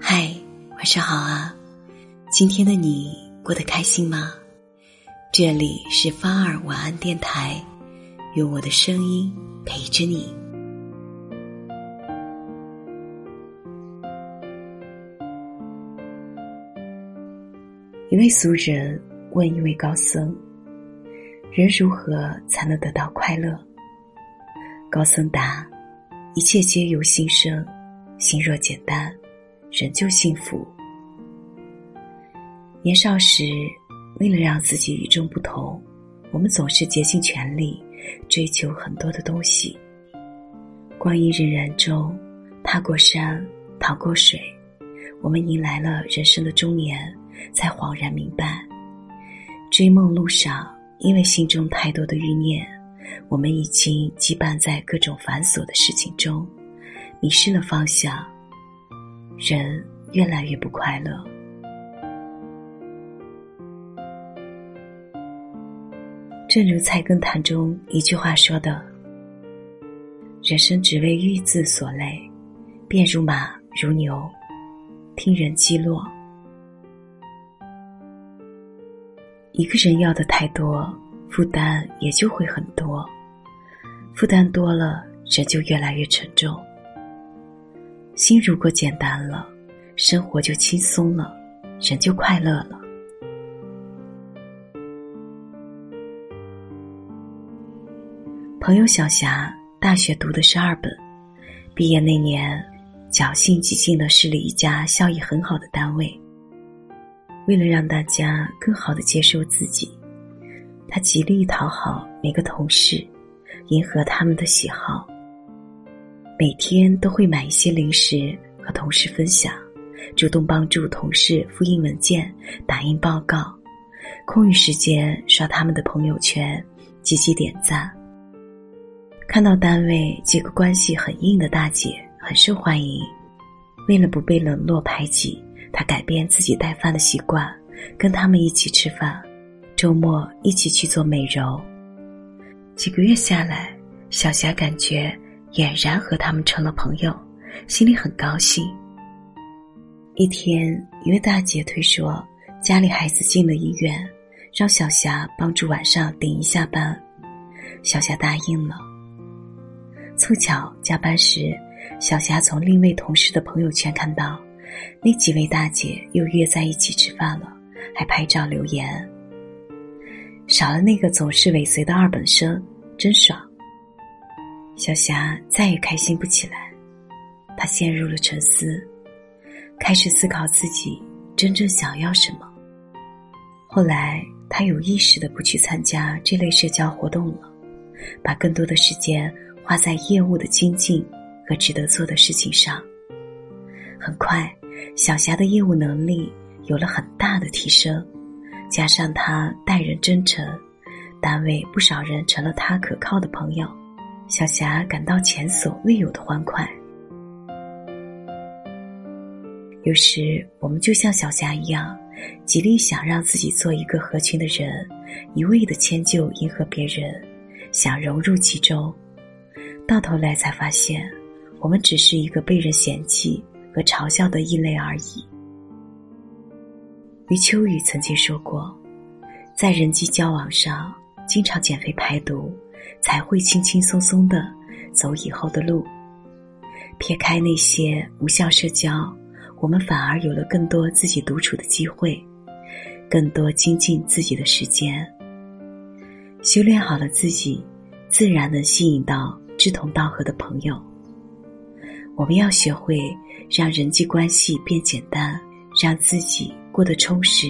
嗨，晚上好啊！今天的你过得开心吗？这里是芳儿晚安电台，用我的声音陪着你。一位俗人问一位高僧：“人如何才能得到快乐？”高僧答：“一切皆由心生，心若简单，人就幸福。”年少时，为了让自己与众不同，我们总是竭尽全力追求很多的东西。光阴荏苒中，踏过山，淌过水，我们迎来了人生的中年，才恍然明白，追梦路上，因为心中太多的欲念。我们已经羁绊在各种繁琐的事情中，迷失了方向，人越来越不快乐。正如《菜根谭》中一句话说的：“人生只为欲字所累，便如马如牛，听人击落。”一个人要的太多。负担也就会很多，负担多了，人就越来越沉重。心如果简单了，生活就轻松了，人就快乐了。朋友小霞大学读的是二本，毕业那年，侥幸挤进了市里一家效益很好的单位。为了让大家更好的接受自己。他极力讨好每个同事，迎合他们的喜好。每天都会买一些零食和同事分享，主动帮助同事复印文件、打印报告。空余时间刷他们的朋友圈，积极点赞。看到单位几个关系很硬的大姐很受欢迎，为了不被冷落排挤，他改变自己带饭的习惯，跟他们一起吃饭。周末一起去做美容，几个月下来，小霞感觉俨然和他们成了朋友，心里很高兴。一天，一位大姐推说家里孩子进了医院，让小霞帮助晚上顶一下班，小霞答应了。凑巧加班时，小霞从另一位同事的朋友圈看到，那几位大姐又约在一起吃饭了，还拍照留言。少了那个总是尾随的二本生，真爽。小霞再也开心不起来，她陷入了沉思，开始思考自己真正想要什么。后来，她有意识的不去参加这类社交活动了，把更多的时间花在业务的精进和值得做的事情上。很快，小霞的业务能力有了很大的提升。加上他待人真诚，单位不少人成了他可靠的朋友，小霞感到前所未有的欢快。有时我们就像小霞一样，极力想让自己做一个合群的人，一味的迁就迎合别人，想融入其中，到头来才发现，我们只是一个被人嫌弃和嘲笑的异类而已。余秋雨曾经说过，在人际交往上，经常减肥排毒，才会轻轻松松的走以后的路。撇开那些无效社交，我们反而有了更多自己独处的机会，更多精进自己的时间。修炼好了自己，自然能吸引到志同道合的朋友。我们要学会让人际关系变简单，让自己。过得充实，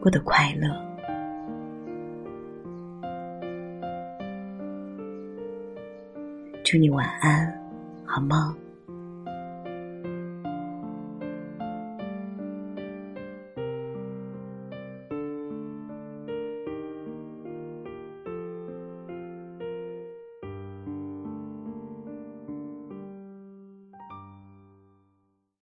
过得快乐。祝你晚安，好梦。